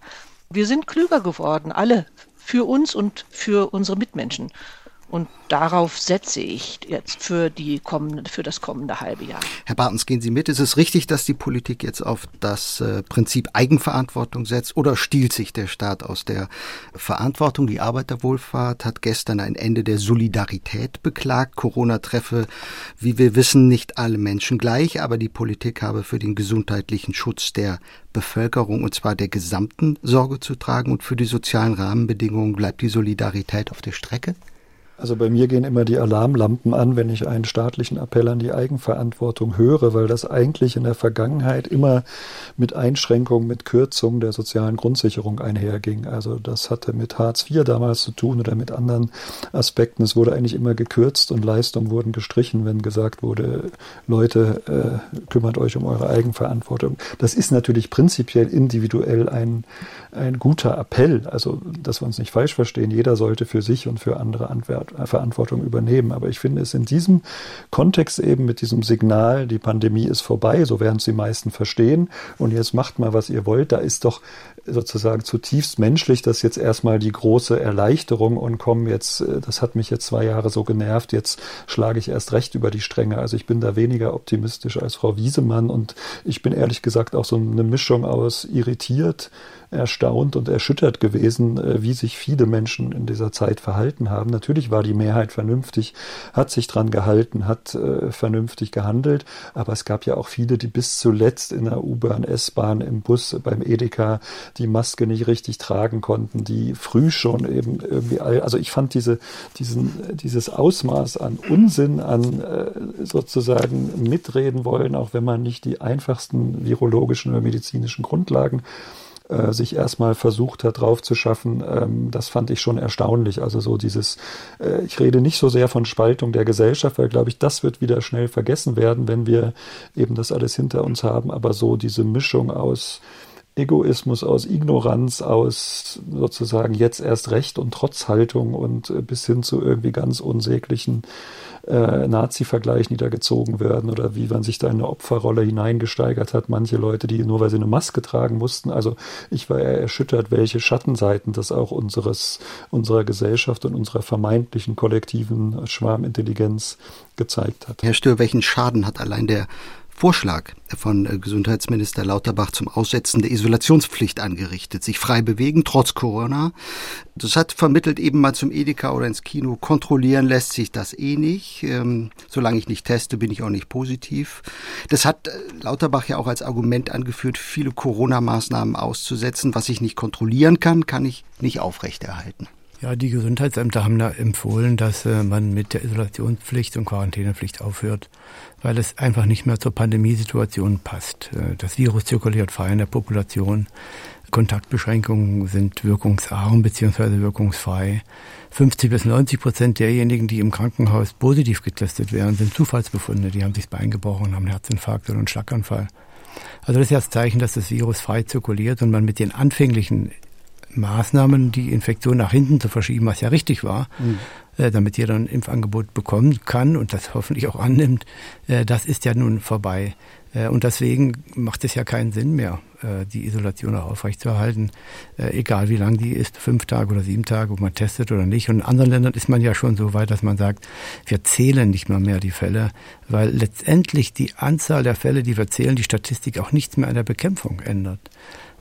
S5: Wir sind klüger geworden, alle, für uns und für unsere Mitmenschen. Und darauf setze ich jetzt für, die kommende, für das kommende halbe Jahr.
S2: Herr Bartens, gehen Sie mit? Ist es richtig, dass die Politik jetzt auf das äh, Prinzip Eigenverantwortung setzt oder stiehlt sich der Staat aus der Verantwortung? Die Arbeiterwohlfahrt hat gestern ein Ende der Solidarität beklagt. Corona treffe, wie wir wissen, nicht alle Menschen gleich, aber die Politik habe für den gesundheitlichen Schutz der Bevölkerung und zwar der gesamten Sorge zu tragen und für die sozialen Rahmenbedingungen bleibt die Solidarität auf der Strecke?
S3: Also bei mir gehen immer die Alarmlampen an, wenn ich einen staatlichen Appell an die Eigenverantwortung höre, weil das eigentlich in der Vergangenheit immer mit Einschränkungen, mit Kürzungen der sozialen Grundsicherung einherging. Also das hatte mit Hartz IV damals zu tun oder mit anderen Aspekten. Es wurde eigentlich immer gekürzt und Leistungen wurden gestrichen, wenn gesagt wurde, Leute, äh, kümmert euch um eure Eigenverantwortung. Das ist natürlich prinzipiell individuell ein, ein guter Appell. Also, dass wir uns nicht falsch verstehen, jeder sollte für sich und für andere antworten Verantwortung übernehmen. Aber ich finde es in diesem Kontext eben mit diesem Signal, die Pandemie ist vorbei, so werden es die meisten verstehen, und jetzt macht mal, was ihr wollt, da ist doch sozusagen zutiefst menschlich, dass jetzt erstmal die große Erleichterung und kommen jetzt, äh, das hat mich jetzt zwei Jahre so genervt, jetzt schlage ich erst recht über die Stränge. Also ich bin da weniger optimistisch als Frau Wiesemann und ich bin ehrlich gesagt auch so eine Mischung aus irritiert, erstaunt und erschüttert gewesen, äh, wie sich viele Menschen in dieser Zeit verhalten haben. Natürlich war die Mehrheit vernünftig, hat sich dran gehalten, hat äh, vernünftig gehandelt, aber es gab ja auch viele, die bis zuletzt in der U-Bahn, S-Bahn, im Bus, beim Edeka die Maske nicht richtig tragen konnten, die früh schon eben irgendwie, also ich fand diese, diesen, dieses Ausmaß an Unsinn, an äh, sozusagen mitreden wollen, auch wenn man nicht die einfachsten virologischen oder medizinischen Grundlagen äh, sich erstmal versucht hat, drauf zu schaffen, ähm, das fand ich schon erstaunlich. Also so dieses, äh, ich rede nicht so sehr von Spaltung der Gesellschaft, weil glaube ich, das wird wieder schnell vergessen werden, wenn wir eben das alles hinter uns haben, aber so diese Mischung aus Egoismus, aus Ignoranz, aus sozusagen jetzt erst Recht und Trotzhaltung und äh, bis hin zu irgendwie ganz unsäglichen äh, Nazi-Vergleichen, die da gezogen werden oder wie man sich da in eine Opferrolle hineingesteigert hat. Manche Leute, die nur weil sie eine Maske tragen mussten. Also ich war eher erschüttert, welche Schattenseiten das auch unseres, unserer Gesellschaft und unserer vermeintlichen kollektiven Schwarmintelligenz gezeigt hat.
S2: Herr Stör, welchen Schaden hat allein der Vorschlag von äh, Gesundheitsminister Lauterbach zum Aussetzen der Isolationspflicht angerichtet. Sich frei bewegen, trotz Corona. Das hat vermittelt eben mal zum Edeka oder ins Kino. Kontrollieren lässt sich das eh nicht. Ähm, solange ich nicht teste, bin ich auch nicht positiv. Das hat äh, Lauterbach ja auch als Argument angeführt, viele Corona-Maßnahmen auszusetzen. Was ich nicht kontrollieren kann, kann ich nicht aufrechterhalten.
S4: Ja, die Gesundheitsämter haben da empfohlen, dass äh, man mit der Isolationspflicht und Quarantänepflicht aufhört, weil es einfach nicht mehr zur Pandemiesituation passt. Äh, das Virus zirkuliert frei in der Population. Kontaktbeschränkungen sind wirkungsarm bzw. wirkungsfrei. 50 bis 90 Prozent derjenigen, die im Krankenhaus positiv getestet werden, sind Zufallsbefunde. Die haben sich das Bein gebrochen, haben einen Herzinfarkt oder einen Schlaganfall. Also das ist ja das Zeichen, dass das Virus frei zirkuliert und man mit den anfänglichen Maßnahmen, die Infektion nach hinten zu verschieben, was ja richtig war, mhm. äh, damit jeder ein Impfangebot bekommen kann und das hoffentlich auch annimmt, äh, das ist ja nun vorbei. Äh, und deswegen macht es ja keinen Sinn mehr, äh, die Isolation auch aufrechtzuerhalten, äh, egal wie lang die ist, fünf Tage oder sieben Tage, ob man testet oder nicht. Und in anderen Ländern ist man ja schon so weit, dass man sagt, wir zählen nicht mal mehr die Fälle, weil letztendlich die Anzahl der Fälle, die wir zählen, die Statistik auch nichts mehr an der Bekämpfung ändert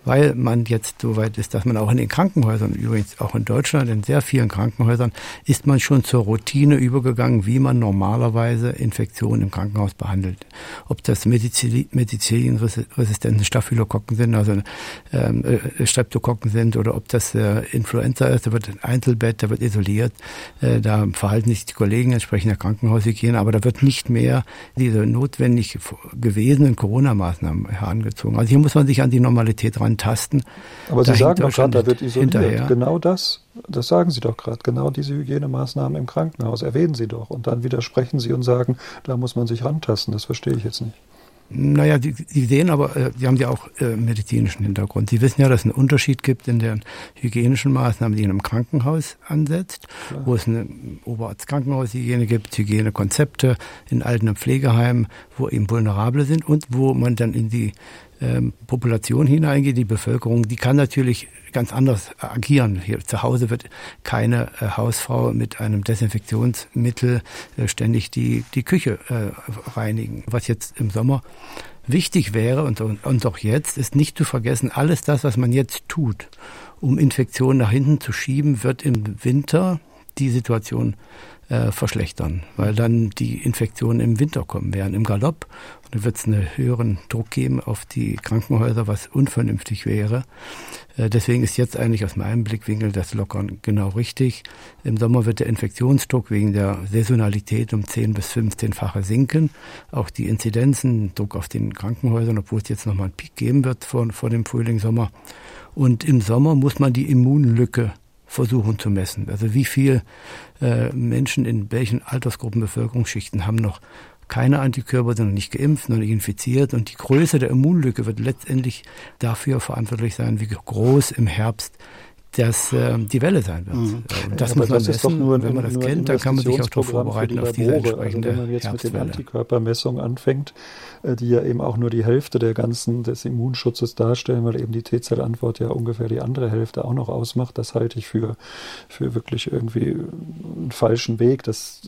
S4: weil man jetzt so weit ist, dass man auch in den Krankenhäusern, übrigens auch in Deutschland, in sehr vielen Krankenhäusern, ist man schon zur Routine übergegangen, wie man normalerweise Infektionen im Krankenhaus behandelt. Ob das medizinresistenten Staphylokokken sind, also ähm, äh, Streptokokken sind, oder ob das äh, Influenza ist, da wird ein Einzelbett, da wird isoliert, äh, da verhalten sich die Kollegen entsprechend der Krankenhaushygiene, aber da wird nicht mehr diese notwendig gewesenen Corona-Maßnahmen herangezogen. Also hier muss man sich an die Normalität rantasten.
S3: Aber Sie sagen doch gerade, da wird isoliert. Hinterher. Genau das, das sagen Sie doch gerade. Genau diese Hygienemaßnahmen im Krankenhaus erwähnen Sie doch. Und dann widersprechen Sie und sagen, da muss man sich rantasten. Das verstehe ich jetzt nicht.
S4: Naja, die, die sehen aber, äh, die haben ja auch äh, medizinischen Hintergrund. Sie wissen ja, dass es einen Unterschied gibt in den hygienischen Maßnahmen, die in einem Krankenhaus ansetzt, Klar. wo es eine Oberstkrankenhaushygiene gibt, Hygienekonzepte in Alten- und Pflegeheimen, wo eben Vulnerable sind und wo man dann in die ähm, Population hineingeht, die Bevölkerung, die kann natürlich ganz anders agieren. Hier zu Hause wird keine äh, Hausfrau mit einem Desinfektionsmittel äh, ständig die, die Küche äh, reinigen. Was jetzt im Sommer wichtig wäre und, und auch jetzt, ist nicht zu vergessen, alles das, was man jetzt tut, um Infektionen nach hinten zu schieben, wird im Winter die Situation äh, verschlechtern, weil dann die Infektionen im Winter kommen werden, im Galopp. Und dann wird es einen höheren Druck geben auf die Krankenhäuser, was unvernünftig wäre. Äh, deswegen ist jetzt eigentlich aus meinem Blickwinkel das Lockern genau richtig. Im Sommer wird der Infektionsdruck wegen der Saisonalität um 10 bis 15-fache sinken. Auch die Inzidenzen, Druck auf den Krankenhäusern, obwohl es jetzt nochmal einen Peak geben wird vor, vor dem Frühling, Sommer. Und im Sommer muss man die Immunlücke versuchen zu messen. Also wie viel äh, Menschen in welchen Altersgruppen, Bevölkerungsschichten haben noch keine Antikörper, sind noch nicht geimpft, noch nicht infiziert. Und die Größe der Immunlücke wird letztendlich dafür verantwortlich sein, wie groß im Herbst das äh, die Welle sein wird. Mhm.
S3: Das ja, muss man das messen. Nur, wenn man das kennt, dann kann man sich auch darauf vorbereiten, auf diese entsprechende also Wenn man jetzt mit den Antikörpermessungen anfängt, äh, die ja eben auch nur die Hälfte der ganzen des Immunschutzes darstellen, weil eben die T-Zellantwort ja ungefähr die andere Hälfte auch noch ausmacht. Das halte ich für, für wirklich irgendwie einen falschen Weg. Das,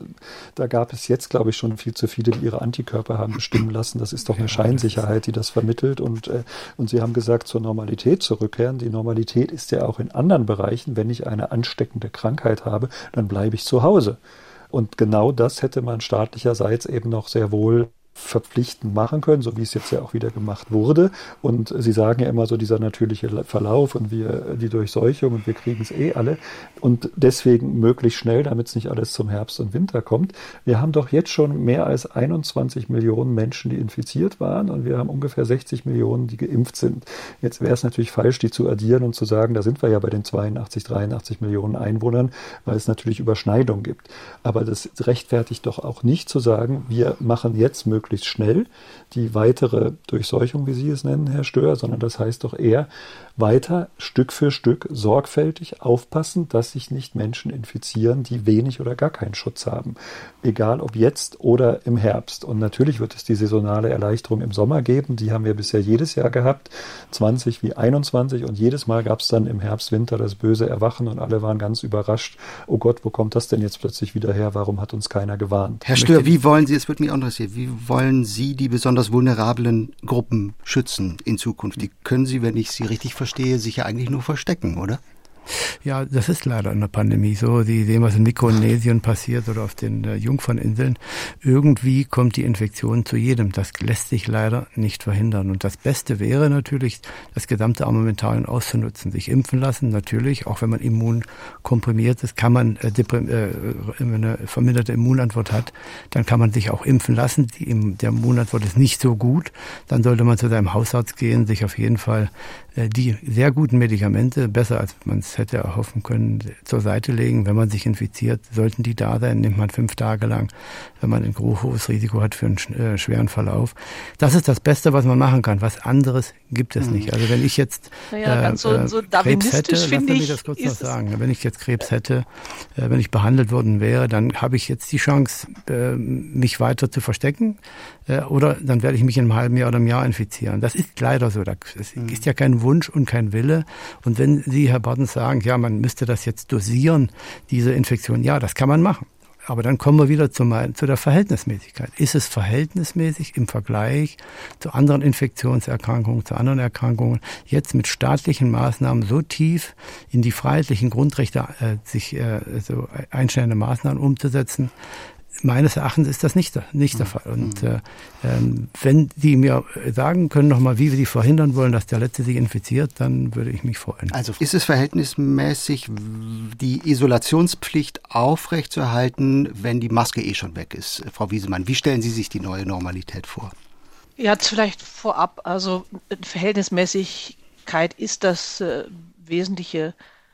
S3: da gab es jetzt, glaube ich, schon viel zu viele, die ihre Antikörper haben bestimmen lassen. Das ist doch eine Scheinsicherheit, die das vermittelt. Und, äh, und Sie haben gesagt, zur Normalität zurückkehren. Die Normalität ist ja auch in anderen Bereichen, wenn ich eine ansteckende Krankheit habe, dann bleibe ich zu Hause. Und genau das hätte man staatlicherseits eben noch sehr wohl verpflichtend machen können, so wie es jetzt ja auch wieder gemacht wurde. Und Sie sagen ja immer so dieser natürliche Verlauf und wir die Durchseuchung und wir kriegen es eh alle und deswegen möglichst schnell, damit es nicht alles zum Herbst und Winter kommt. Wir haben doch jetzt schon mehr als 21 Millionen Menschen, die infiziert waren und wir haben ungefähr 60 Millionen, die geimpft sind. Jetzt wäre es natürlich falsch, die zu addieren und zu sagen, da sind wir ja bei den 82, 83 Millionen Einwohnern, weil es natürlich Überschneidungen gibt. Aber das rechtfertigt doch auch nicht zu sagen, wir machen jetzt möglichst möglichst schnell die weitere Durchseuchung, wie Sie es nennen, Herr Stör, sondern das heißt doch eher weiter Stück für Stück sorgfältig aufpassen, dass sich nicht Menschen infizieren, die wenig oder gar keinen Schutz haben. Egal ob jetzt oder im Herbst. Und natürlich wird es die saisonale Erleichterung im Sommer geben. Die haben wir bisher jedes Jahr gehabt, 20 wie 21. Und jedes Mal gab es dann im Herbst, Winter das böse Erwachen und alle waren ganz überrascht. Oh Gott, wo kommt das denn jetzt plötzlich wieder her? Warum hat uns keiner gewarnt?
S2: Herr Stör, wie wollen Sie, es wird mich auch interessieren, wie wollen Sie die besonders vulnerablen Gruppen schützen in Zukunft? Die können Sie, wenn ich Sie richtig verstehe, sich ja eigentlich nur verstecken, oder?
S4: Ja, das ist leider in der Pandemie so. Sie sehen, was in Mikronesien passiert oder auf den äh, Jungferninseln. Irgendwie kommt die Infektion zu jedem. Das lässt sich leider nicht verhindern. Und das Beste wäre natürlich, das gesamte Armamentarium auszunutzen, sich impfen lassen. Natürlich, auch wenn man immunkomprimiert ist, kann man äh, äh, eine verminderte Immunantwort hat, dann kann man sich auch impfen lassen. Die, der Immunantwort ist nicht so gut. Dann sollte man zu seinem Hausarzt gehen, sich auf jeden Fall äh, die sehr guten Medikamente, besser als man es hätte erhoffen können, zur Seite legen. Wenn man sich infiziert, sollten die da sein, nimmt man fünf Tage lang, wenn man ein hohes Risiko hat für einen äh, schweren Verlauf. Das ist das Beste, was man machen kann. Was anderes gibt es nicht. Also wenn ich jetzt naja, äh, so, so Krebs hätte, lass mich das kurz noch sagen. Wenn ich jetzt Krebs hätte, äh, wenn ich behandelt worden wäre, dann habe ich jetzt die Chance, äh, mich weiter zu verstecken äh, oder dann werde ich mich in einem halben Jahr oder einem Jahr infizieren. Das ist leider so. Das mhm. ist ja kein Wunsch und kein Wille. Und wenn Sie, Herr Bartens, sagen, ja, man müsste das jetzt dosieren, diese Infektion, ja, das kann man machen. Aber dann kommen wir wieder zu, mein, zu der Verhältnismäßigkeit. Ist es verhältnismäßig im Vergleich zu anderen Infektionserkrankungen, zu anderen Erkrankungen, jetzt mit staatlichen Maßnahmen so tief in die freiheitlichen Grundrechte äh, sich äh, so einschneidende Maßnahmen umzusetzen, meines Erachtens ist das nicht, nicht der mhm. Fall. Und mhm. äh, ähm, wenn die mir sagen können nochmal, wie wir die verhindern wollen, dass der Letzte sich infiziert, dann würde ich mich freuen.
S2: Also ist es verhältnismäßig, die Isolationspflicht aufrechtzuerhalten, wenn die Maske eh schon weg ist? Frau Wiesemann, wie stellen Sie sich die neue Normalität vor?
S5: Ja, vielleicht vorab. Also Verhältnismäßigkeit ist das äh, wesentliche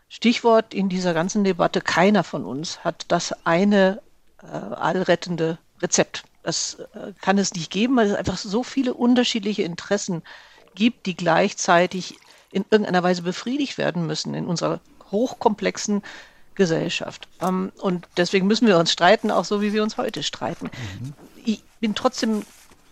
S5: Stichwort in dieser ganzen Debatte. Keiner von uns hat das eine äh, allrettende Rezept. Das äh, kann es nicht geben, weil es einfach so viele unterschiedliche Interessen gibt, die gleichzeitig in irgendeiner Weise befriedigt werden müssen in unserer hochkomplexen Gesellschaft. Ähm, und deswegen müssen wir uns streiten, auch so wie wir uns heute streiten. Mhm. Ich bin trotzdem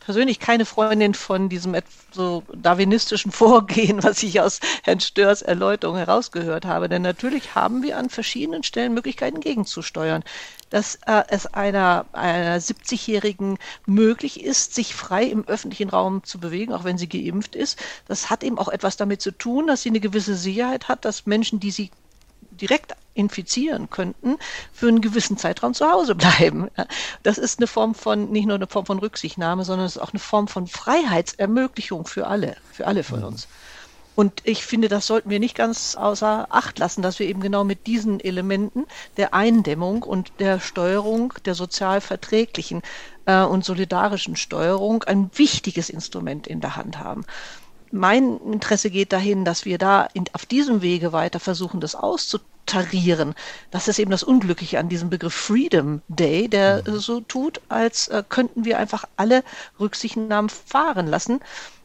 S5: persönlich keine Freundin von diesem so darwinistischen Vorgehen, was ich aus Herrn Störs Erläuterung herausgehört habe. Denn natürlich haben wir an verschiedenen Stellen Möglichkeiten gegenzusteuern. Dass äh, es einer, einer 70-Jährigen möglich ist, sich frei im öffentlichen Raum zu bewegen, auch wenn sie geimpft ist. Das hat eben auch etwas damit zu tun, dass sie eine gewisse Sicherheit hat, dass Menschen, die sie direkt infizieren könnten, für einen gewissen Zeitraum zu Hause bleiben. Das ist eine Form von, nicht nur eine Form von Rücksichtnahme, sondern es ist auch eine Form von Freiheitsermöglichung für alle, für alle von uns. Und ich finde, das sollten wir nicht ganz außer Acht lassen, dass wir eben genau mit diesen Elementen der Eindämmung und der Steuerung, der sozial verträglichen äh, und solidarischen Steuerung ein wichtiges Instrument in der Hand haben mein Interesse geht dahin, dass wir da in, auf diesem Wege weiter versuchen, das auszutarieren. Das ist eben das Unglückliche an diesem Begriff Freedom Day, der mhm. so tut, als äh, könnten wir einfach alle Rücksichtnahmen fahren lassen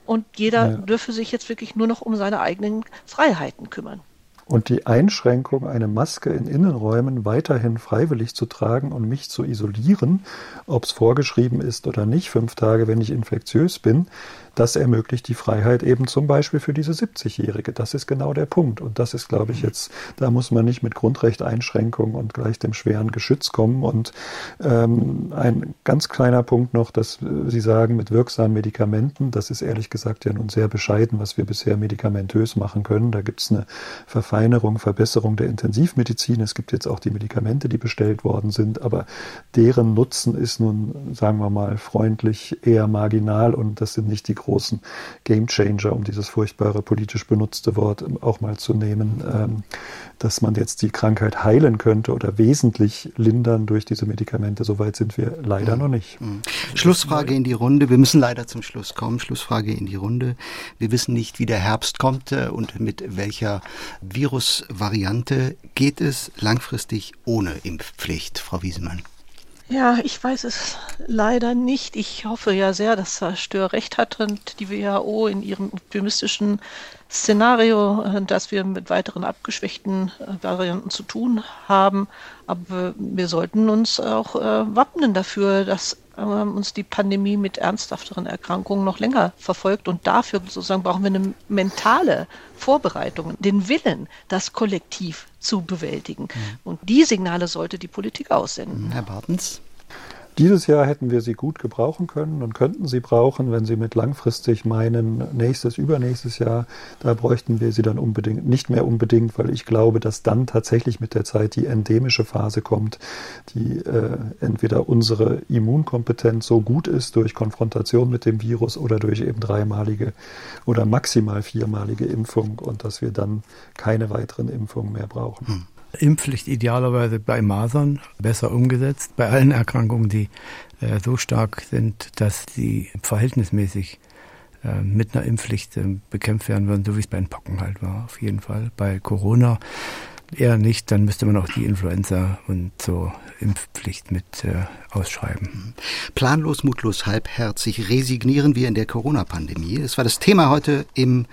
S5: und jeder ja. dürfe sich jetzt wirklich nur noch um seine eigenen Freiheiten kümmern.
S3: Und die Einschränkung, eine Maske in Innenräumen weiterhin freiwillig zu tragen und mich zu isolieren, ob es vorgeschrieben ist oder nicht, fünf Tage, wenn ich infektiös bin, das ermöglicht die Freiheit eben zum Beispiel für diese 70-Jährige. Das ist genau der Punkt. Und das ist, glaube ich, jetzt, da muss man nicht mit Grundrechteinschränkungen und gleich dem schweren Geschütz kommen. Und ähm, ein ganz kleiner Punkt noch, dass Sie sagen, mit wirksamen Medikamenten, das ist ehrlich gesagt ja nun sehr bescheiden, was wir bisher medikamentös machen können. Da gibt es eine Verfeinerung, Verbesserung der Intensivmedizin. Es gibt jetzt auch die Medikamente, die bestellt worden sind, aber deren Nutzen ist nun, sagen wir mal, freundlich eher marginal und das sind nicht die großen Gamechanger, um dieses furchtbare politisch benutzte Wort auch mal zu nehmen, ähm, dass man jetzt die Krankheit heilen könnte oder wesentlich lindern durch diese Medikamente. Soweit sind wir leider mhm. noch nicht. Mhm.
S2: Schlussfrage in die Runde. Wir müssen leider zum Schluss kommen. Schlussfrage in die Runde. Wir wissen nicht, wie der Herbst kommt äh, und mit welcher Virusvariante geht es langfristig ohne Impfpflicht, Frau Wiesemann.
S5: Ja, ich weiß es leider nicht. Ich hoffe ja sehr, dass Herr Stör recht hat und die WHO in ihrem optimistischen Szenario, äh, dass wir mit weiteren abgeschwächten äh, Varianten zu tun haben. Aber wir sollten uns auch äh, wappnen dafür, dass ähm, uns die Pandemie mit ernsthafteren Erkrankungen noch länger verfolgt. Und dafür sozusagen brauchen wir eine mentale Vorbereitung, den Willen, das kollektiv zu bewältigen. Mhm. Und die Signale sollte die Politik aussenden.
S2: Herr Bartens.
S3: Dieses Jahr hätten wir sie gut gebrauchen können und könnten sie brauchen, wenn Sie mit langfristig meinen, nächstes, übernächstes Jahr, da bräuchten wir sie dann unbedingt, nicht mehr unbedingt, weil ich glaube, dass dann tatsächlich mit der Zeit die endemische Phase kommt, die äh, entweder unsere Immunkompetenz so gut ist durch Konfrontation mit dem Virus oder durch eben dreimalige oder maximal viermalige Impfung und dass wir dann keine weiteren Impfungen mehr brauchen. Hm.
S4: Impfpflicht idealerweise bei Masern besser umgesetzt, bei allen Erkrankungen, die äh, so stark sind, dass sie verhältnismäßig äh, mit einer Impfpflicht äh, bekämpft werden würden, so wie es bei den Pocken halt war, auf jeden Fall. Bei Corona eher nicht, dann müsste man auch die Influenza und so Impfpflicht mit äh, ausschreiben.
S2: Planlos, mutlos, halbherzig resignieren wir in der Corona-Pandemie. Das war das Thema heute im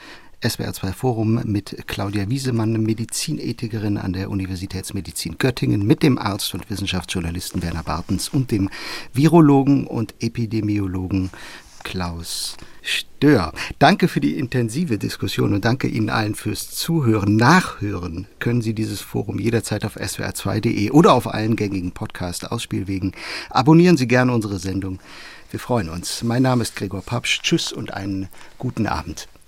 S2: SWR2 Forum mit Claudia Wiesemann, Medizinethikerin an der Universitätsmedizin Göttingen, mit dem Arzt und Wissenschaftsjournalisten Werner Bartens und dem Virologen und Epidemiologen Klaus Stör. Danke für die intensive Diskussion und danke Ihnen allen fürs Zuhören. Nachhören können Sie dieses Forum jederzeit auf swr2.de oder auf allen gängigen Podcast-Ausspielwegen. Abonnieren Sie gerne unsere Sendung. Wir freuen uns. Mein Name ist Gregor Papsch. Tschüss und einen guten Abend.